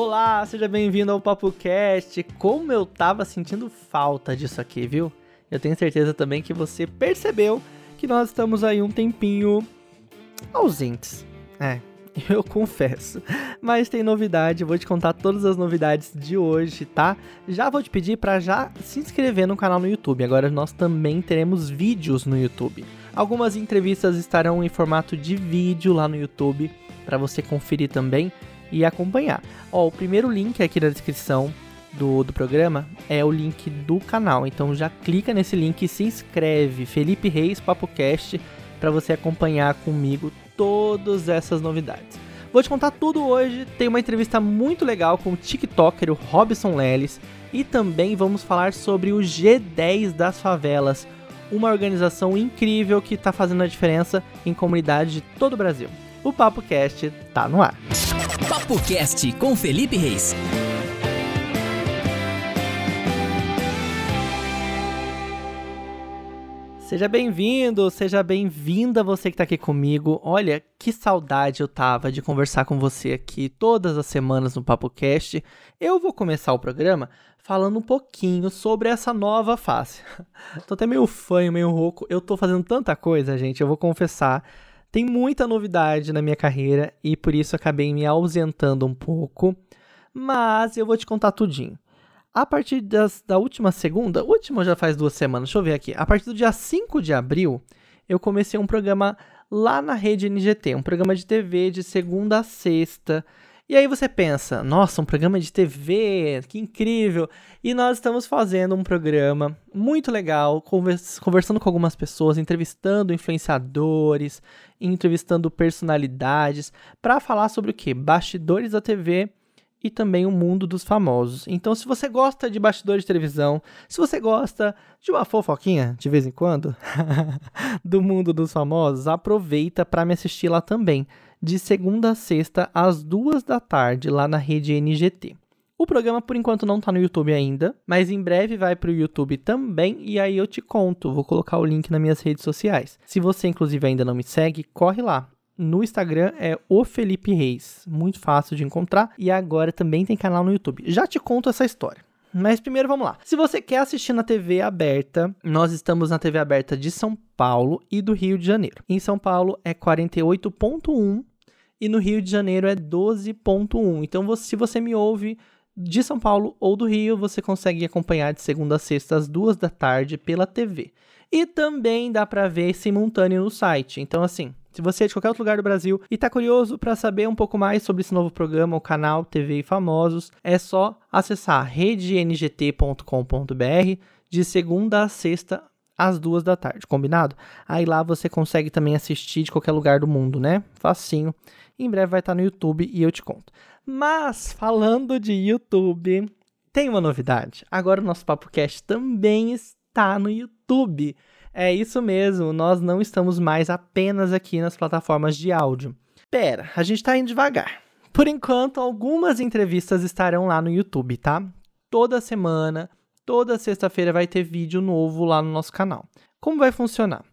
Olá, seja bem-vindo ao Papo Cast. Como eu tava sentindo falta disso aqui, viu? Eu tenho certeza também que você percebeu que nós estamos aí um tempinho ausentes. É, eu confesso. Mas tem novidade, vou te contar todas as novidades de hoje, tá? Já vou te pedir para já se inscrever no canal no YouTube. Agora nós também teremos vídeos no YouTube. Algumas entrevistas estarão em formato de vídeo lá no YouTube para você conferir também e acompanhar. Ó, o primeiro link aqui na descrição do, do programa é o link do canal. Então já clica nesse link e se inscreve. Felipe Reis PapoCast para você acompanhar comigo todas essas novidades. Vou te contar tudo hoje. Tem uma entrevista muito legal com o TikToker, o Robson Leles. E também vamos falar sobre o G10 das favelas, uma organização incrível que está fazendo a diferença em comunidades de todo o Brasil. O Papo Cast tá no ar. Papo Cast com Felipe Reis. Seja bem-vindo, seja bem-vinda você que está aqui comigo. Olha, que saudade eu tava de conversar com você aqui todas as semanas no Papo Cast. Eu vou começar o programa falando um pouquinho sobre essa nova face. tô até meio fanho, meio rouco. Eu tô fazendo tanta coisa, gente, eu vou confessar. Tem muita novidade na minha carreira e por isso acabei me ausentando um pouco. Mas eu vou te contar tudinho. A partir das, da última segunda, última já faz duas semanas, deixa eu ver aqui. A partir do dia 5 de abril, eu comecei um programa lá na rede NGT, um programa de TV de segunda a sexta. E aí você pensa, nossa, um programa de TV, que incrível! E nós estamos fazendo um programa muito legal, conversando com algumas pessoas, entrevistando influenciadores, entrevistando personalidades, para falar sobre o que? Bastidores da TV e também o mundo dos famosos. Então, se você gosta de bastidores de televisão, se você gosta de uma fofoquinha de vez em quando do mundo dos famosos, aproveita para me assistir lá também, de segunda a sexta às duas da tarde lá na rede NGT. O programa por enquanto não está no YouTube ainda, mas em breve vai para o YouTube também e aí eu te conto. Vou colocar o link nas minhas redes sociais. Se você inclusive ainda não me segue, corre lá no Instagram é o Felipe Reis, muito fácil de encontrar, e agora também tem canal no YouTube. Já te conto essa história. Mas primeiro vamos lá. Se você quer assistir na TV aberta, nós estamos na TV aberta de São Paulo e do Rio de Janeiro. Em São Paulo é 48.1 e no Rio de Janeiro é 12.1. Então, se você me ouve de São Paulo ou do Rio, você consegue acompanhar de segunda a sexta às duas da tarde pela TV. E também dá para ver simultâneo no site. Então, assim, se você é de qualquer outro lugar do Brasil e está curioso para saber um pouco mais sobre esse novo programa, o canal TV e Famosos, é só acessar redengT.com.br de segunda a sexta às duas da tarde, combinado? Aí lá você consegue também assistir de qualquer lugar do mundo, né? Facinho. Em breve vai estar no YouTube e eu te conto. Mas falando de YouTube, tem uma novidade. Agora o nosso Papo Cast também está no YouTube. É isso mesmo, nós não estamos mais apenas aqui nas plataformas de áudio. Pera, a gente tá indo devagar. Por enquanto, algumas entrevistas estarão lá no YouTube, tá? Toda semana, toda sexta-feira vai ter vídeo novo lá no nosso canal. Como vai funcionar?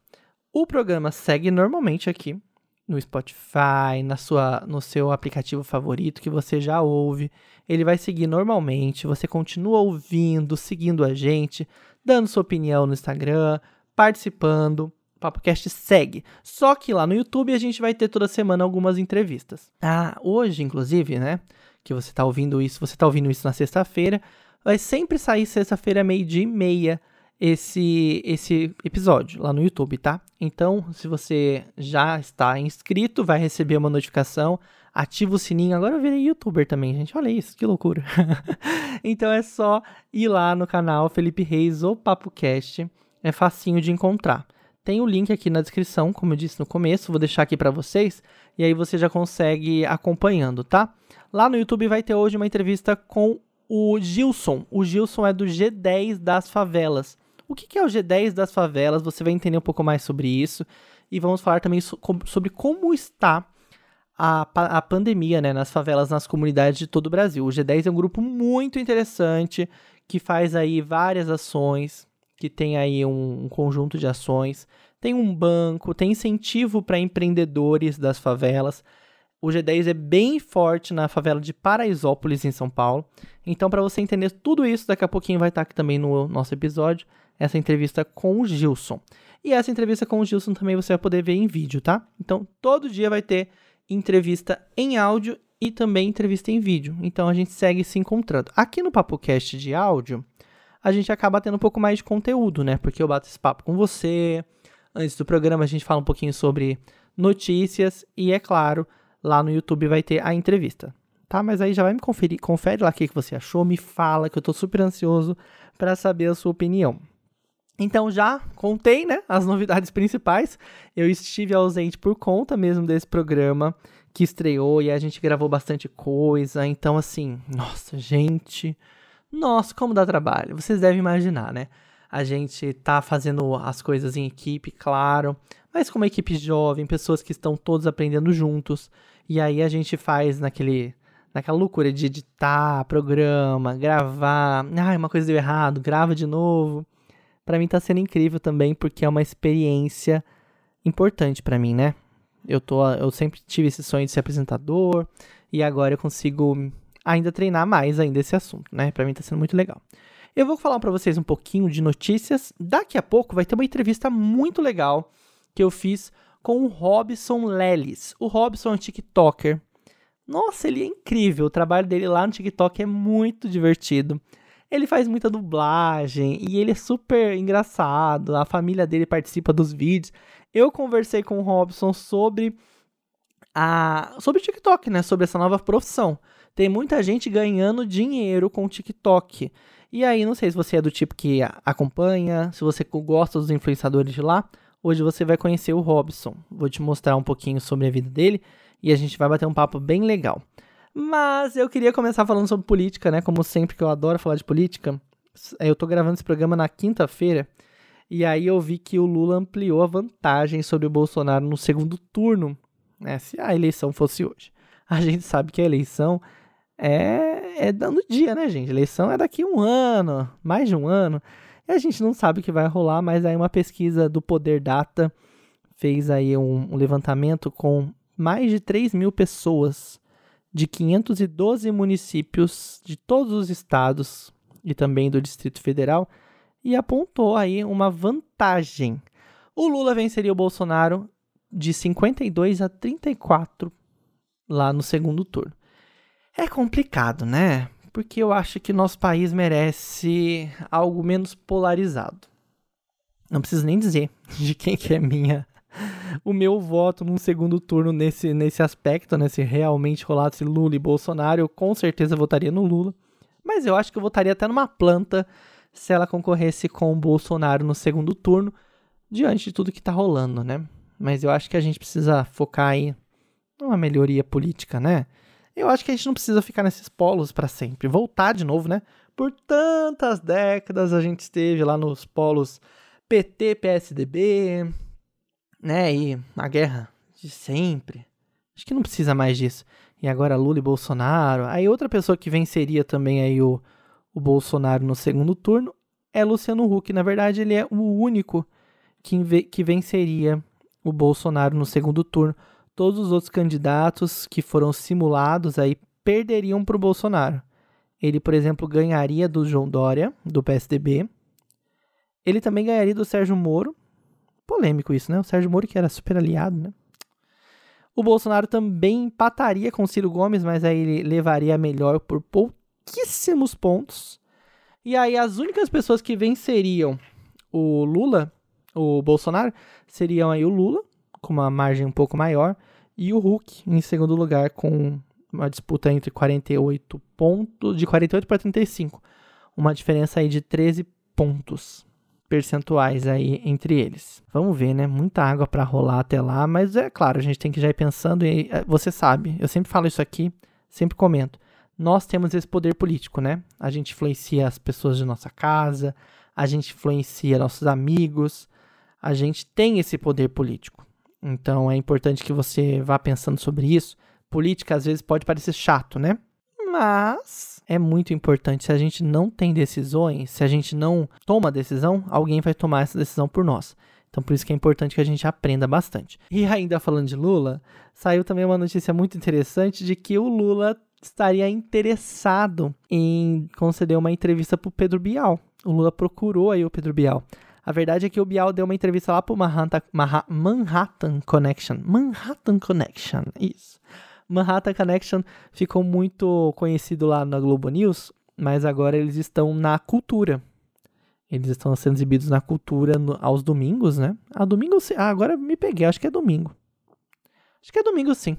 O programa segue normalmente aqui no Spotify, na sua, no seu aplicativo favorito que você já ouve. Ele vai seguir normalmente. Você continua ouvindo, seguindo a gente, dando sua opinião no Instagram, participando. O PapoCast segue. Só que lá no YouTube a gente vai ter toda semana algumas entrevistas. Ah, hoje, inclusive, né? Que você tá ouvindo isso, você tá ouvindo isso na sexta-feira. Vai sempre sair sexta-feira, meio-dia e meia, esse, esse episódio lá no YouTube, tá? Então, se você já está inscrito, vai receber uma notificação. Ativa o sininho. Agora eu virei youtuber também, gente. Olha isso, que loucura. então é só ir lá no canal Felipe Reis ou PapoCast é facinho de encontrar. Tem o link aqui na descrição, como eu disse no começo, vou deixar aqui para vocês, e aí você já consegue acompanhando, tá? Lá no YouTube vai ter hoje uma entrevista com o Gilson. O Gilson é do G10 das favelas. O que é o G10 das favelas? Você vai entender um pouco mais sobre isso. E vamos falar também sobre como está a, a pandemia né, nas favelas, nas comunidades de todo o Brasil. O G10 é um grupo muito interessante que faz aí várias ações que tem aí um, um conjunto de ações, tem um banco, tem incentivo para empreendedores das favelas. O G10 é bem forte na favela de Paraisópolis, em São Paulo. Então, para você entender tudo isso, daqui a pouquinho vai estar aqui também no nosso episódio, essa entrevista com o Gilson. E essa entrevista com o Gilson também você vai poder ver em vídeo, tá? Então, todo dia vai ter entrevista em áudio e também entrevista em vídeo. Então, a gente segue se encontrando. Aqui no PapoCast de áudio, a gente acaba tendo um pouco mais de conteúdo, né? Porque eu bato esse papo com você. Antes do programa, a gente fala um pouquinho sobre notícias e, é claro, lá no YouTube vai ter a entrevista. Tá? Mas aí já vai me conferir, confere lá o que, você achou, me fala que eu tô super ansioso para saber a sua opinião. Então já contei, né, as novidades principais. Eu estive ausente por conta mesmo desse programa que estreou e a gente gravou bastante coisa. Então assim, nossa, gente, nossa, como dá trabalho. Vocês devem imaginar, né? A gente tá fazendo as coisas em equipe, claro, mas com uma equipe jovem, pessoas que estão todos aprendendo juntos. E aí a gente faz naquele naquela loucura de editar programa, gravar. Ai, uma coisa deu errado, grava de novo para mim tá sendo incrível também, porque é uma experiência importante para mim, né? Eu, tô, eu sempre tive esse sonho de ser apresentador e agora eu consigo ainda treinar mais ainda esse assunto, né? Para mim tá sendo muito legal. Eu vou falar para vocês um pouquinho de notícias. Daqui a pouco vai ter uma entrevista muito legal que eu fiz com o Robson Lelis. O Robson é um TikToker. Nossa, ele é incrível. O trabalho dele lá no TikTok é muito divertido. Ele faz muita dublagem e ele é super engraçado. A família dele participa dos vídeos. Eu conversei com o Robson sobre a sobre o TikTok, né? Sobre essa nova profissão. Tem muita gente ganhando dinheiro com o TikTok. E aí, não sei se você é do tipo que acompanha, se você gosta dos influenciadores de lá. Hoje você vai conhecer o Robson. Vou te mostrar um pouquinho sobre a vida dele e a gente vai bater um papo bem legal. Mas eu queria começar falando sobre política, né? Como sempre que eu adoro falar de política. Eu tô gravando esse programa na quinta-feira. E aí eu vi que o Lula ampliou a vantagem sobre o Bolsonaro no segundo turno, né? Se a eleição fosse hoje. A gente sabe que a eleição é, é dando dia, né, gente? Eleição é daqui um ano, mais de um ano. E a gente não sabe o que vai rolar, mas aí uma pesquisa do Poder Data fez aí um, um levantamento com mais de 3 mil pessoas de 512 municípios de todos os estados e também do Distrito Federal e apontou aí uma vantagem. O Lula venceria o Bolsonaro de 52 a 34 lá no segundo turno. É complicado, né? Porque eu acho que nosso país merece algo menos polarizado. Não preciso nem dizer de quem que é minha o meu voto num segundo turno nesse, nesse aspecto, né? Se realmente rolasse Lula e Bolsonaro, eu com certeza votaria no Lula. Mas eu acho que eu votaria até numa planta se ela concorresse com o Bolsonaro no segundo turno, diante de tudo que tá rolando, né? Mas eu acho que a gente precisa focar aí numa melhoria política, né? Eu acho que a gente não precisa ficar nesses polos para sempre. Voltar de novo, né? Por tantas décadas a gente esteve lá nos polos PT, PSDB, né? E a guerra de sempre. Acho que não precisa mais disso. E agora Lula e Bolsonaro. Aí outra pessoa que venceria também aí o, o Bolsonaro no segundo turno é Luciano Huck. Na verdade, ele é o único que, que venceria o Bolsonaro no segundo turno. Todos os outros candidatos que foram simulados aí perderiam para o Bolsonaro. Ele, por exemplo, ganharia do João Dória, do PSDB. Ele também ganharia do Sérgio Moro, Polêmico isso, né? O Sérgio Moro, que era super aliado, né? O Bolsonaro também empataria com o Ciro Gomes, mas aí ele levaria a melhor por pouquíssimos pontos. E aí as únicas pessoas que venceriam o Lula, o Bolsonaro, seriam aí o Lula, com uma margem um pouco maior, e o Hulk em segundo lugar com uma disputa entre 48 pontos, de 48 para 35. Uma diferença aí de 13 pontos percentuais aí entre eles. Vamos ver, né? Muita água para rolar até lá, mas é claro, a gente tem que já ir pensando e é, você sabe, eu sempre falo isso aqui, sempre comento. Nós temos esse poder político, né? A gente influencia as pessoas de nossa casa, a gente influencia nossos amigos, a gente tem esse poder político. Então é importante que você vá pensando sobre isso. Política às vezes pode parecer chato, né? Mas é muito importante. Se a gente não tem decisões, se a gente não toma decisão, alguém vai tomar essa decisão por nós. Então por isso que é importante que a gente aprenda bastante. E ainda falando de Lula, saiu também uma notícia muito interessante de que o Lula estaria interessado em conceder uma entrevista para o Pedro Bial. O Lula procurou aí o Pedro Bial. A verdade é que o Bial deu uma entrevista lá para o Manhattan, Manhattan Connection. Manhattan Connection, isso. Manhattan Connection ficou muito conhecido lá na Globo News, mas agora eles estão na cultura. Eles estão sendo exibidos na cultura no, aos domingos, né? Ah, domingo Ah, agora me peguei, acho que é domingo. Acho que é domingo sim.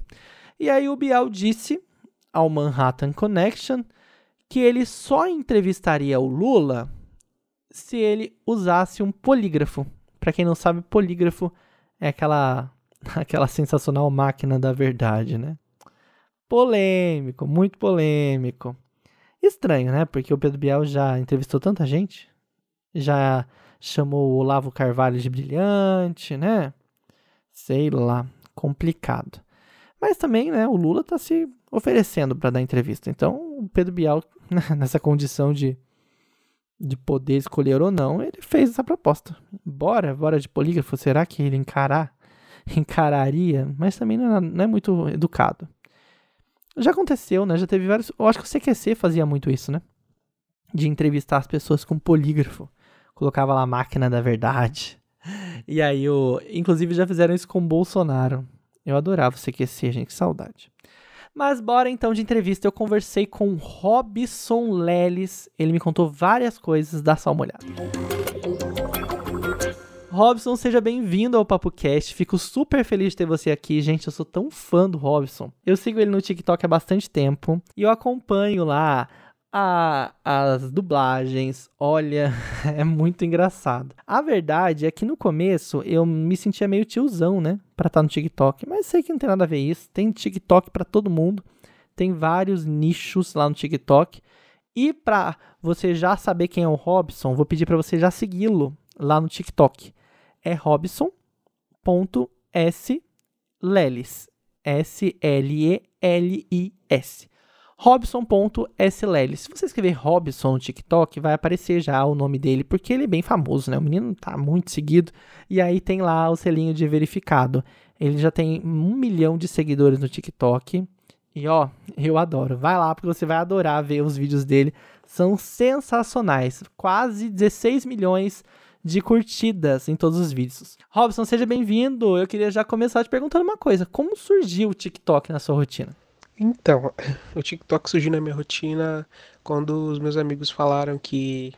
E aí o Bial disse ao Manhattan Connection que ele só entrevistaria o Lula se ele usasse um polígrafo. Para quem não sabe, polígrafo é aquela aquela sensacional máquina da verdade, né? Polêmico, muito polêmico. Estranho, né? Porque o Pedro Bial já entrevistou tanta gente, já chamou o Olavo Carvalho de brilhante, né? Sei lá, complicado. Mas também, né, o Lula tá se oferecendo para dar entrevista. Então, o Pedro Bial, nessa condição de, de poder escolher ou não, ele fez essa proposta. Bora, bora de polígrafo, será que ele encarar, encararia? Mas também não é, não é muito educado. Já aconteceu, né? Já teve vários. Eu acho que o CQC fazia muito isso, né? De entrevistar as pessoas com polígrafo. Colocava lá a máquina da verdade. E aí, o... inclusive, já fizeram isso com o Bolsonaro. Eu adorava o CQC, gente, que saudade. Mas bora então de entrevista. Eu conversei com Robson Leles. Ele me contou várias coisas. Dá só uma olhada. Robson, seja bem-vindo ao Papo Cast. Fico super feliz de ter você aqui, gente. Eu sou tão fã do Robson. Eu sigo ele no TikTok há bastante tempo e eu acompanho lá a, as dublagens, olha, é muito engraçado. A verdade é que no começo eu me sentia meio tiozão, né, pra estar tá no TikTok, mas sei que não tem nada a ver isso. Tem TikTok para todo mundo, tem vários nichos lá no TikTok. E pra você já saber quem é o Robson, vou pedir para você já segui-lo lá no TikTok é robson.slelis. S-L-E-L-I-S. Robson.slelis. Se você escrever Robson no TikTok, vai aparecer já o nome dele, porque ele é bem famoso, né? O menino tá muito seguido. E aí tem lá o selinho de verificado. Ele já tem um milhão de seguidores no TikTok. E ó, eu adoro. Vai lá porque você vai adorar ver os vídeos dele. São sensacionais. Quase 16 milhões de curtidas em todos os vídeos. Robson, seja bem-vindo. Eu queria já começar te perguntando uma coisa: como surgiu o TikTok na sua rotina? Então, o TikTok surgiu na minha rotina quando os meus amigos falaram que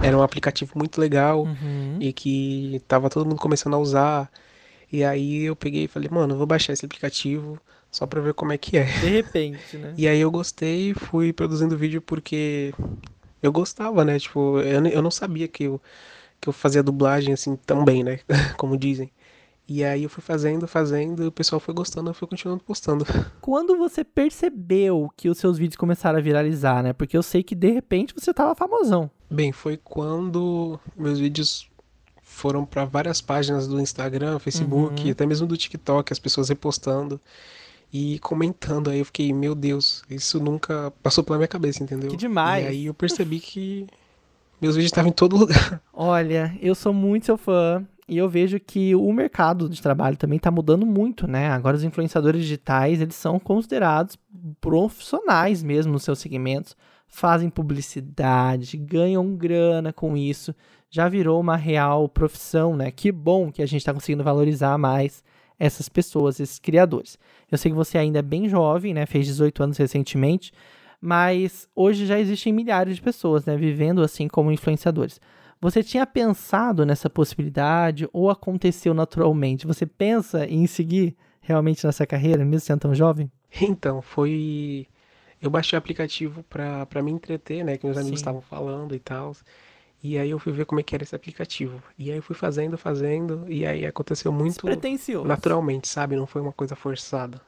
era um aplicativo muito legal uhum. e que tava todo mundo começando a usar. E aí eu peguei e falei, mano, eu vou baixar esse aplicativo só pra ver como é que é. De repente, né? E aí eu gostei, fui produzindo vídeo porque eu gostava, né? Tipo, eu, eu não sabia que eu que eu fazia dublagem assim tão bem, né? Como dizem. E aí eu fui fazendo, fazendo, e o pessoal foi gostando, eu fui continuando postando. Quando você percebeu que os seus vídeos começaram a viralizar, né? Porque eu sei que de repente você tava famosão. Bem, foi quando meus vídeos foram para várias páginas do Instagram, Facebook, uhum. até mesmo do TikTok, as pessoas repostando e comentando. Aí eu fiquei, meu Deus, isso nunca passou pela minha cabeça, entendeu? Que demais. E aí eu percebi que meus vídeos estavam em todo lugar. Olha, eu sou muito seu fã e eu vejo que o mercado de trabalho também está mudando muito, né? Agora os influenciadores digitais, eles são considerados profissionais mesmo nos seus segmentos, fazem publicidade, ganham grana com isso, já virou uma real profissão, né? Que bom que a gente está conseguindo valorizar mais essas pessoas, esses criadores. Eu sei que você ainda é bem jovem, né? Fez 18 anos recentemente, mas hoje já existem milhares de pessoas, né, vivendo assim como influenciadores. Você tinha pensado nessa possibilidade ou aconteceu naturalmente? Você pensa em seguir realmente nessa carreira, mesmo sendo tão jovem? Então, foi. Eu baixei o aplicativo para me entreter, né? Que meus amigos estavam falando e tal. E aí eu fui ver como é que era esse aplicativo. E aí eu fui fazendo, fazendo, e aí aconteceu muito naturalmente, sabe? Não foi uma coisa forçada.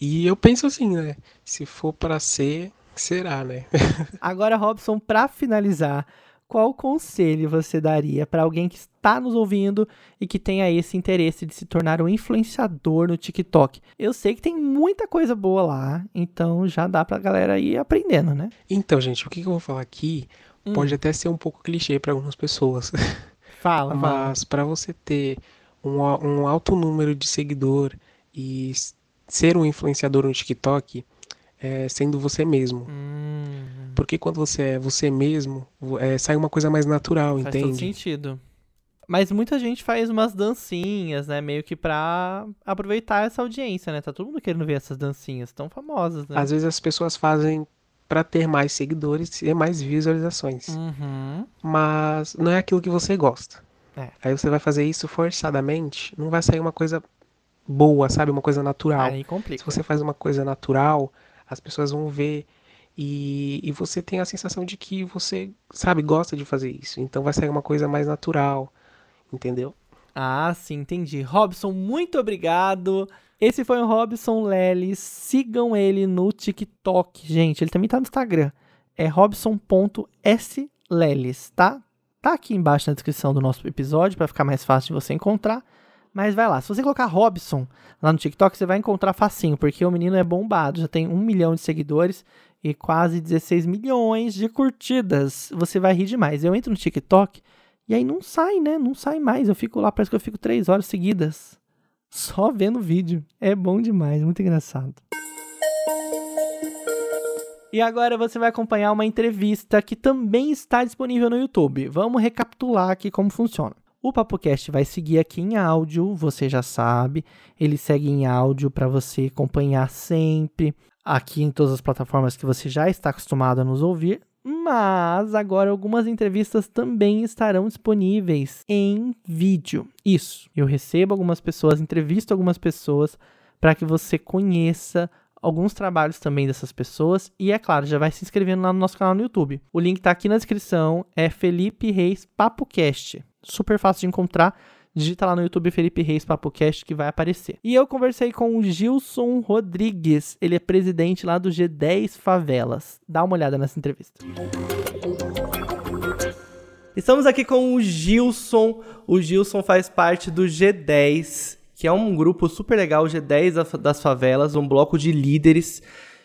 E eu penso assim, né? Se for para ser, Será, né? Agora, Robson, para finalizar, qual conselho você daria para alguém que está nos ouvindo e que tenha esse interesse de se tornar um influenciador no TikTok? Eu sei que tem muita coisa boa lá, então já dá para a galera ir aprendendo, né? Então, gente, o que eu vou falar aqui hum. pode até ser um pouco clichê para algumas pessoas. Fala, Mas para você ter um, um alto número de seguidor e ser um influenciador no TikTok, é, sendo você mesmo. Hum, Porque quando você é você mesmo, é, sai uma coisa mais natural, faz entende? sentido. Mas muita gente faz umas dancinhas, né? Meio que pra aproveitar essa audiência, né? Tá todo mundo querendo ver essas dancinhas tão famosas, né? Às vezes as pessoas fazem para ter mais seguidores e mais visualizações. Uhum. Mas não é aquilo que você gosta. É. Aí você vai fazer isso forçadamente, não vai sair uma coisa boa, sabe? Uma coisa natural. Aí complica. Se você faz uma coisa natural, as pessoas vão ver e, e você tem a sensação de que você, sabe, gosta de fazer isso. Então vai sair uma coisa mais natural, entendeu? Ah, sim, entendi. Robson, muito obrigado. Esse foi o Robson Leles. Sigam ele no TikTok, gente. Ele também tá no Instagram. É robson.sleles, tá? Tá aqui embaixo na descrição do nosso episódio para ficar mais fácil de você encontrar. Mas vai lá. Se você colocar Robson lá no TikTok, você vai encontrar facinho, porque o menino é bombado. Já tem um milhão de seguidores e quase 16 milhões de curtidas. Você vai rir demais. Eu entro no TikTok e aí não sai, né? Não sai mais. Eu fico lá, parece que eu fico três horas seguidas. Só vendo vídeo. É bom demais, muito engraçado. E agora você vai acompanhar uma entrevista que também está disponível no YouTube. Vamos recapitular aqui como funciona. O PapoCast vai seguir aqui em áudio, você já sabe. Ele segue em áudio para você acompanhar sempre aqui em todas as plataformas que você já está acostumado a nos ouvir. Mas agora algumas entrevistas também estarão disponíveis em vídeo. Isso. Eu recebo algumas pessoas, entrevisto algumas pessoas para que você conheça alguns trabalhos também dessas pessoas e é claro, já vai se inscrevendo lá no nosso canal no YouTube. O link tá aqui na descrição, é Felipe Reis PapoCast. Super fácil de encontrar. Digita lá no YouTube Felipe Reis PapoCast que vai aparecer. E eu conversei com o Gilson Rodrigues, ele é presidente lá do G10 Favelas. Dá uma olhada nessa entrevista. Estamos aqui com o Gilson. O Gilson faz parte do G10, que é um grupo super legal, o G10 das favelas, um bloco de líderes.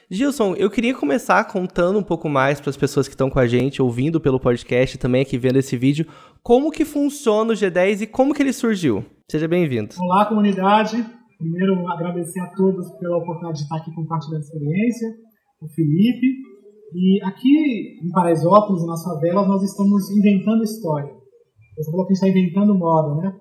Gilson, eu queria começar contando um pouco mais para as pessoas que estão com a gente, ouvindo pelo podcast, também aqui vendo esse vídeo, como que funciona o G10 e como que ele surgiu. Seja bem-vindo. Olá, comunidade. Primeiro, agradecer a todos pela oportunidade de estar aqui compartilhando a experiência, o Felipe. E aqui em Paraisópolis, nas favelas, nós estamos inventando história. Você falou que a gente está inventando moda, né?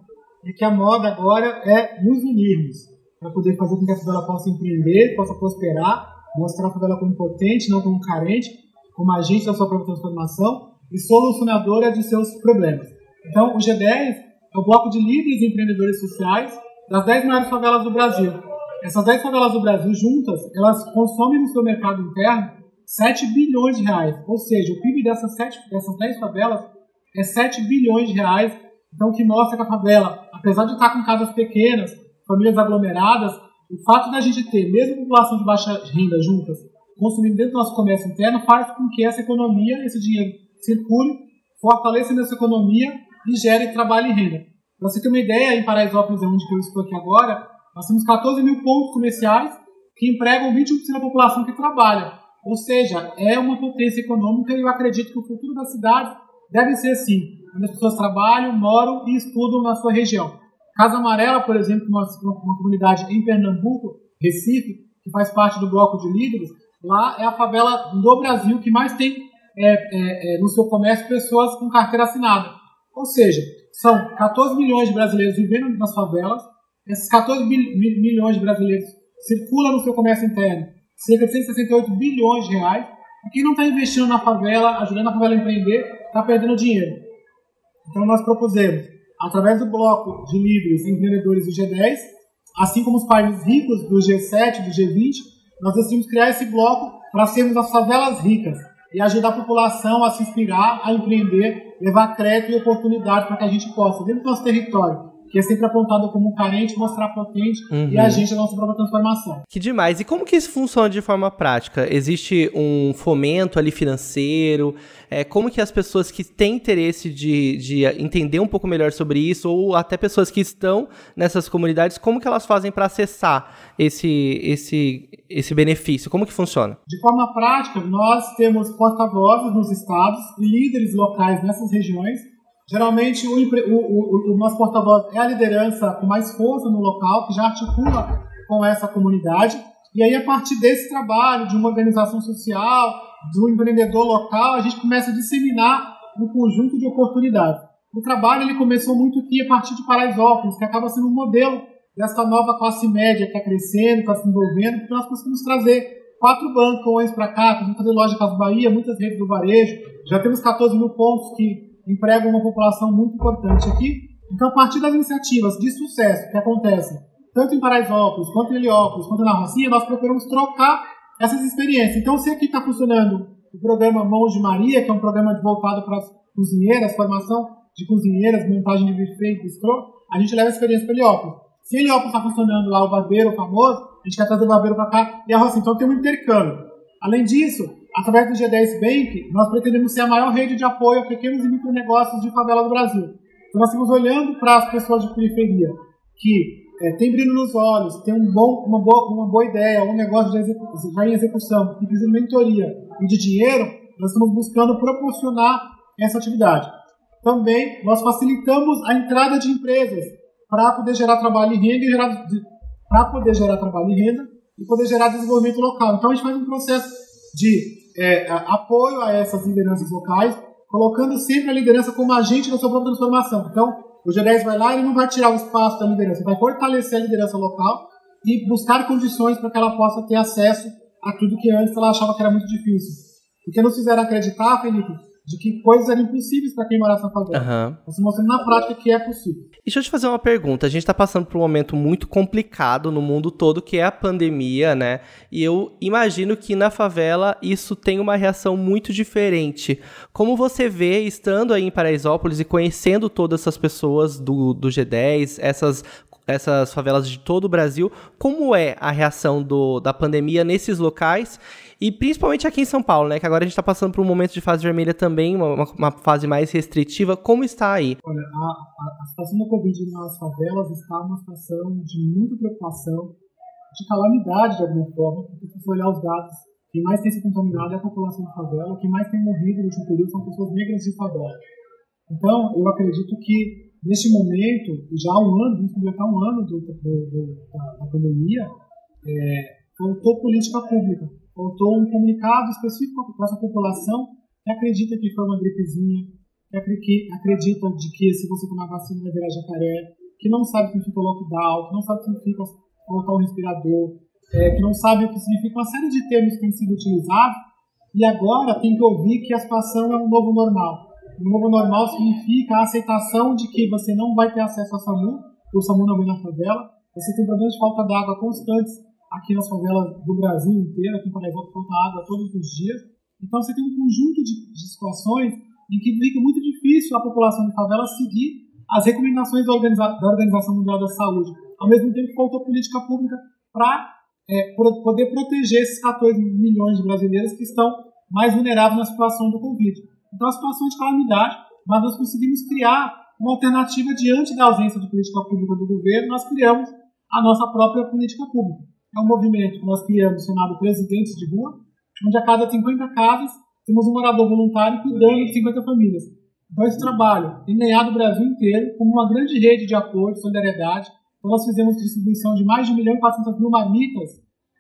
E que a moda agora é nos unirmos, para poder fazer com que a favela possa empreender, possa prosperar, mostrar a favela como potente, não como carente, como agente da sua própria transformação e solucionadora de seus problemas. Então, o G10 é o bloco de líderes e empreendedores sociais das 10 maiores favelas do Brasil. Essas 10 favelas do Brasil juntas, elas consomem no seu mercado interno 7 bilhões de reais. Ou seja, o PIB dessas, 7, dessas 10 favelas é 7 bilhões de reais. Então, o que mostra que a favela, apesar de estar com casas pequenas, famílias aglomeradas, o fato da gente ter, mesmo população de baixa renda juntas, consumindo dentro do nosso comércio interno, faz com que essa economia, esse dinheiro, circule, fortaleça essa economia e gere trabalho e renda. Para você ter uma ideia, em Paraisópolis, onde eu estou aqui agora, nós temos 14 mil pontos comerciais que empregam 21% da população que trabalha. Ou seja, é uma potência econômica e eu acredito que o futuro da cidade deve ser assim, onde as pessoas trabalham, moram e estudam na sua região. Casa Amarela, por exemplo, uma, uma comunidade em Pernambuco, Recife, que faz parte do bloco de líderes, lá é a favela do Brasil que mais tem é, é, é, no seu comércio pessoas com carteira assinada. Ou seja, são 14 milhões de brasileiros vivendo nas favelas, esses 14 bil- milhões de brasileiros circulam no seu comércio interno cerca de 168 bilhões de reais, e quem não está investindo na favela, ajudando a favela a empreender, está perdendo dinheiro. Então nós propusemos, através do bloco de líderes e empreendedores do G10, assim como os países ricos do G7, do G20, nós decidimos criar esse bloco para sermos as favelas ricas e ajudar a população a se inspirar, a empreender, levar crédito e oportunidade para que a gente possa, dentro do nosso território, que é sempre apontado como carente, mostrar potente e a gente a nossa própria transformação. Que demais. E como que isso funciona de forma prática? Existe um fomento ali financeiro? É, como que as pessoas que têm interesse de, de entender um pouco melhor sobre isso, ou até pessoas que estão nessas comunidades, como que elas fazem para acessar esse, esse, esse benefício? Como que funciona? De forma prática, nós temos porta-vozes nos estados e líderes locais nessas regiões Geralmente, o, o, o, o nosso porta-voz é a liderança com mais força no local, que já articula com essa comunidade. E aí, a partir desse trabalho de uma organização social, do empreendedor local, a gente começa a disseminar um conjunto de oportunidades. O trabalho ele começou muito aqui a partir de Paraisópolis, que acaba sendo um modelo dessa nova classe média que está crescendo, está se desenvolvendo, porque nós conseguimos trazer quatro bancões para cá, conseguimos fazer loja Casa Bahia, muitas redes do varejo, já temos 14 mil pontos que empregam uma população muito importante aqui. Então, a partir das iniciativas de sucesso que acontecem tanto em Paraisópolis, quanto em Heliópolis, quanto na Rocinha, nós procuramos trocar essas experiências. Então, se aqui está funcionando o programa Mãos de Maria, que é um programa voltado para as cozinheiras, formação de cozinheiras, montagem de buffet e a gente leva a experiência para Heliópolis. Se Heliópolis está funcionando lá, o barbeiro famoso, a gente quer trazer o barbeiro para cá e a Rocinha. Então, tem um intercâmbio. Além disso, através do G10 Bank, nós pretendemos ser a maior rede de apoio a pequenos e micronegócios de favela do Brasil. Então, nós estamos olhando para as pessoas de periferia que é, tem brilho nos olhos, tem um bom, uma, boa, uma boa ideia, um negócio já, já em execução, que precisa de mentoria e de dinheiro, nós estamos buscando proporcionar essa atividade. Também nós facilitamos a entrada de empresas para poder gerar trabalho e renda, gerar, para poder gerar trabalho e renda e poder gerar desenvolvimento local. Então a gente faz um processo de é, apoio a essas lideranças locais, colocando sempre a liderança como agente da sua própria transformação. Então, o G10 vai lá e não vai tirar o espaço da liderança, vai fortalecer a liderança local e buscar condições para que ela possa ter acesso a tudo que antes ela achava que era muito difícil. Porque nos fizeram acreditar, Felipe, de que coisas eram impossíveis para quem morasse na favela. Uhum. Você mostrando na prática que é possível. Deixa eu te fazer uma pergunta. A gente está passando por um momento muito complicado no mundo todo, que é a pandemia, né? E eu imagino que na favela isso tem uma reação muito diferente. Como você vê, estando aí em Paraisópolis e conhecendo todas essas pessoas do, do G10, essas essas favelas de todo o Brasil, como é a reação do, da pandemia nesses locais e principalmente aqui em São Paulo, né? Que agora a gente está passando por um momento de fase vermelha também, uma, uma fase mais restritiva. Como está aí? Olha, a, a, a situação da Covid nas favelas está uma situação de muita preocupação, de calamidade de alguma forma, porque se você olhar os dados, quem mais tem se contaminado é a população de favela, quem mais tem morrido no último período são pessoas negras de favela. Então, eu acredito que neste momento, já há um ano, vamos completar um ano do, do, do, da, da, pandemia, é, faltou política pública faltou um comunicado específico para essa população que acredita que foi uma gripezinha, que acredita de que se você tomar vacina vai virar jacaré, que não sabe o que significa lockdown, que não sabe o que significa colocar um respirador, é, que não sabe o que significa uma série de termos que têm sido utilizados, e agora tem que ouvir que a situação é um novo normal. O novo normal significa a aceitação de que você não vai ter acesso ao SAMU, o SAMU não vem na favela, você tem problemas de falta d'água constantes, aqui nas favelas do Brasil inteiro, aqui em Paraisópolis falta água todos os dias. Então você tem um conjunto de, de situações em que fica muito difícil a população de favela seguir as recomendações da, Organiza da Organização Mundial da Saúde. Ao mesmo tempo, faltou política pública para é, poder proteger esses 14 milhões de brasileiros que estão mais vulneráveis na situação do Covid. Então, a situação de calamidade, mas nós conseguimos criar uma alternativa diante da ausência de política pública do governo, nós criamos a nossa própria política pública é um movimento que nós criamos chamado Presidentes de Rua, onde a cada 50 casas temos um morador voluntário cuidando de 50 famílias. Então, esse trabalho tem ganhado o Brasil inteiro como uma grande rede de apoio, de solidariedade. Então, nós fizemos distribuição de mais de 1 milhão e 400 mil marmitas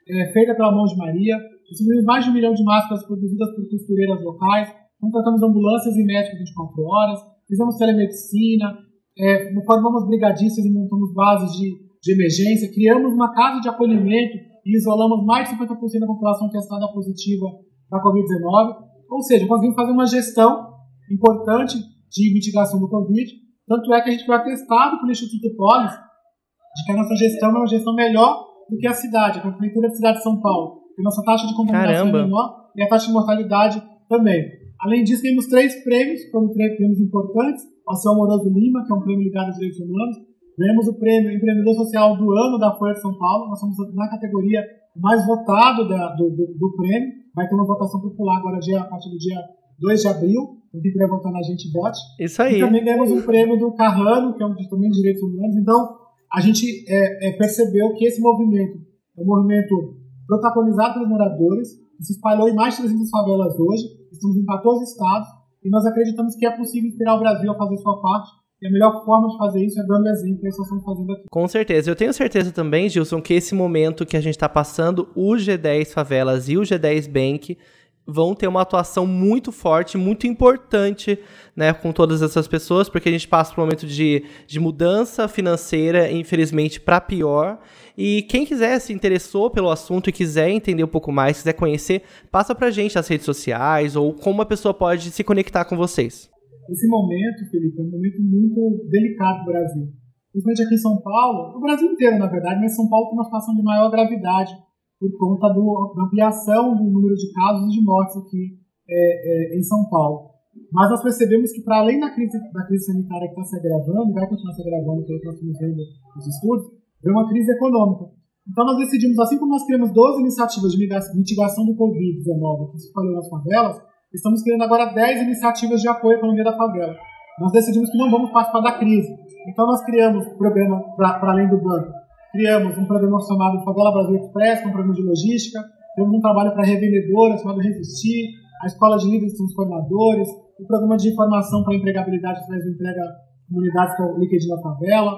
é, feita pela Mão de Maria, distribuímos mais de 1 milhão de máscaras produzidas por costureiras locais, contratamos ambulâncias e médicos 24 horas, fizemos telemedicina, é, formamos brigadistas e montamos bases de de emergência, criamos uma casa de acolhimento e isolamos mais de 50% da população testada positiva para a Covid-19. Ou seja, conseguimos fazer uma gestão importante de mitigação do Covid. Tanto é que a gente foi atestado pelo Instituto Polis de que a nossa gestão é uma gestão melhor do que a cidade, a Prefeitura da cidade de São Paulo. E nossa taxa de contaminação é menor e a taxa de mortalidade também. Além disso, temos três prêmios, como prêmios importantes. O Seu Amoroso Lima, que é um prêmio ligado aos direitos humanos. Ganhamos o prêmio Empreendedor Social do Ano da Folha de São Paulo. Nós somos na categoria mais votada da, do, do, do, prêmio. Vai ter uma votação popular agora dia, a partir do dia 2 de abril. Então, quem quiser votar na gente, vote. Isso aí. E também ganhamos um prêmio do Carrano, que é um também de direitos humanos. Então, a gente é, é, percebeu que esse movimento é um movimento protagonizado pelos moradores, se espalhou em mais de 300 favelas hoje. Estamos em 14 estados e nós acreditamos que é possível inspirar o Brasil a fazer sua parte e a melhor forma de fazer isso é dando exemplo, é isso nós estamos fazendo aqui. Com certeza. Eu tenho certeza também, Gilson, que esse momento que a gente está passando, o G10 Favelas e o G10 Bank vão ter uma atuação muito forte, muito importante, né, com todas essas pessoas, porque a gente passa por um momento de, de mudança financeira, infelizmente, para pior. E quem quiser se interessou pelo assunto e quiser entender um pouco mais, quiser conhecer, passa pra gente as redes sociais ou como a pessoa pode se conectar com vocês. Esse momento, Felipe, é um momento muito delicado para o Brasil. Principalmente aqui em São Paulo, o Brasil inteiro, na verdade, mas São Paulo tem uma situação de maior gravidade por conta do, da ampliação do número de casos e de mortes aqui é, é, em São Paulo. Mas nós percebemos que, para além da crise, da crise sanitária que está se agravando, e vai continuar se agravando pelo que nós estamos vendo nos estudos, vem uma crise econômica. Então nós decidimos, assim como nós criamos 12 iniciativas de mitigação do Covid-19 que se falou nas favelas, estamos criando agora 10 iniciativas de apoio à economia da favela. Nós decidimos que não vamos participar da crise. Então nós criamos programa para além do banco criamos um programa chamado Favela Brasil Express, é um programa de logística, temos um trabalho para revendedoras chamado Resistir, a Escola de Líderes Transformadores, o programa de informação para empregabilidade através do Emprega Comunidades, que é o LinkedIn da Favela,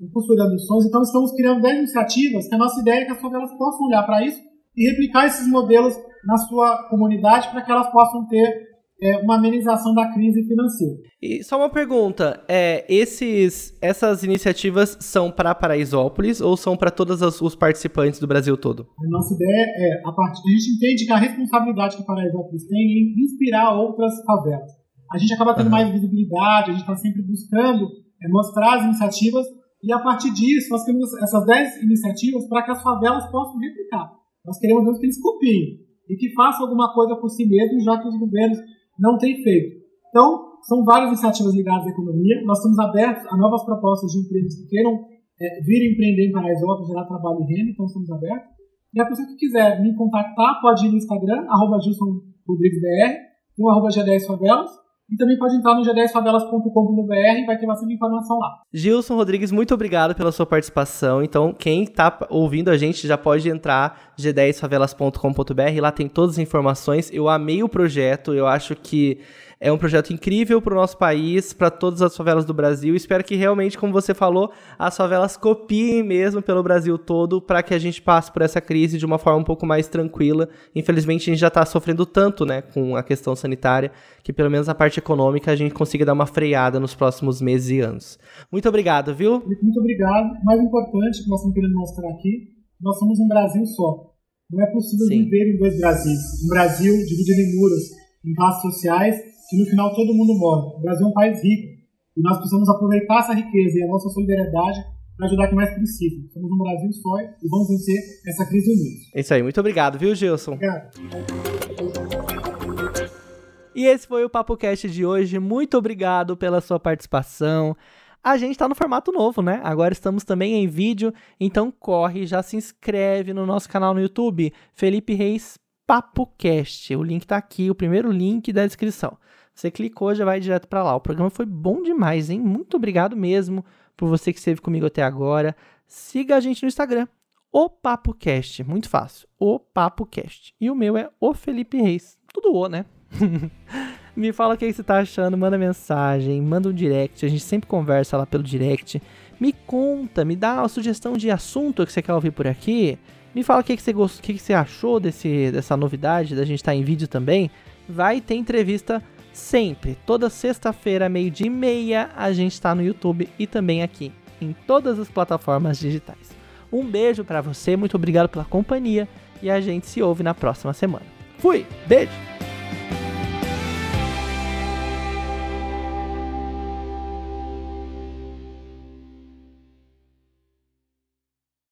o Costurando Sonhos. Então, estamos criando 10 iniciativas que a nossa ideia é que as favelas possam olhar para isso e replicar esses modelos na sua comunidade para que elas possam ter é, uma amenização da crise financeira. E só uma pergunta, é, esses, essas iniciativas são para Paraisópolis ou são para todos os participantes do Brasil todo? A nossa ideia é, a, part... a gente entende que a responsabilidade que Paraisópolis tem é em inspirar outras favelas. A gente acaba tendo uhum. mais visibilidade, a gente está sempre buscando é, mostrar as iniciativas e a partir disso nós temos essas 10 iniciativas para que as favelas possam replicar. Nós queremos que eles copiem e que façam alguma coisa por si mesmos, já que os governos não tem feito. Então, são várias iniciativas ligadas à economia. Nós estamos abertos a novas propostas de empresas que queiram é, vir empreender em Paraisópolis, gerar trabalho e renda, então estamos abertos. E a pessoa que quiser me contactar pode ir no Instagram, arroba Gilson Rodrigues BR, tem o arroba G10 Favelas, e também pode entrar no g10favelas.com.br e vai ter bastante informação lá. Gilson Rodrigues, muito obrigado pela sua participação. Então, quem está ouvindo a gente já pode entrar g10favelas.com.br, lá tem todas as informações. Eu amei o projeto, eu acho que é um projeto incrível para o nosso país, para todas as favelas do Brasil. Espero que realmente, como você falou, as favelas copiem mesmo pelo Brasil todo para que a gente passe por essa crise de uma forma um pouco mais tranquila. Infelizmente, a gente já está sofrendo tanto né, com a questão sanitária que pelo menos a parte econômica a gente consiga dar uma freada nos próximos meses e anos. Muito obrigado, viu? Muito obrigado. Mais importante que nós estamos querendo mostrar aqui, nós somos um Brasil só. Não é possível Sim. viver em dois Brasis. Um Brasil dividido em muros, em classes sociais, que no final todo mundo morre. O Brasil é um país rico e nós precisamos aproveitar essa riqueza e a nossa solidariedade para ajudar quem mais precisa. Somos um Brasil só e vamos vencer essa crise unidos. É isso aí, muito obrigado, viu, Gilson? Obrigado. E esse foi o Papo Cast de hoje. Muito obrigado pela sua participação. A gente está no formato novo, né? Agora estamos também em vídeo, então corre, já se inscreve no nosso canal no YouTube, Felipe Reis Papo Cast. O link está aqui, o primeiro link da descrição. Você clicou, já vai direto para lá. O programa foi bom demais, hein? Muito obrigado mesmo por você que esteve comigo até agora. Siga a gente no Instagram, o Papo Cast, muito fácil. O Papo Cast. E o meu é o Felipe Reis. Tudo o, né? me fala o que você tá achando, manda mensagem, manda um direct, a gente sempre conversa lá pelo direct. Me conta, me dá uma sugestão de assunto que você quer ouvir por aqui. Me fala o que, que, você, gost... o que, que você achou desse, dessa novidade, da gente estar tá em vídeo também. Vai ter entrevista sempre, toda sexta-feira, meio-dia e meia, a gente está no YouTube e também aqui, em todas as plataformas digitais. Um beijo para você, muito obrigado pela companhia e a gente se ouve na próxima semana. Fui, beijo!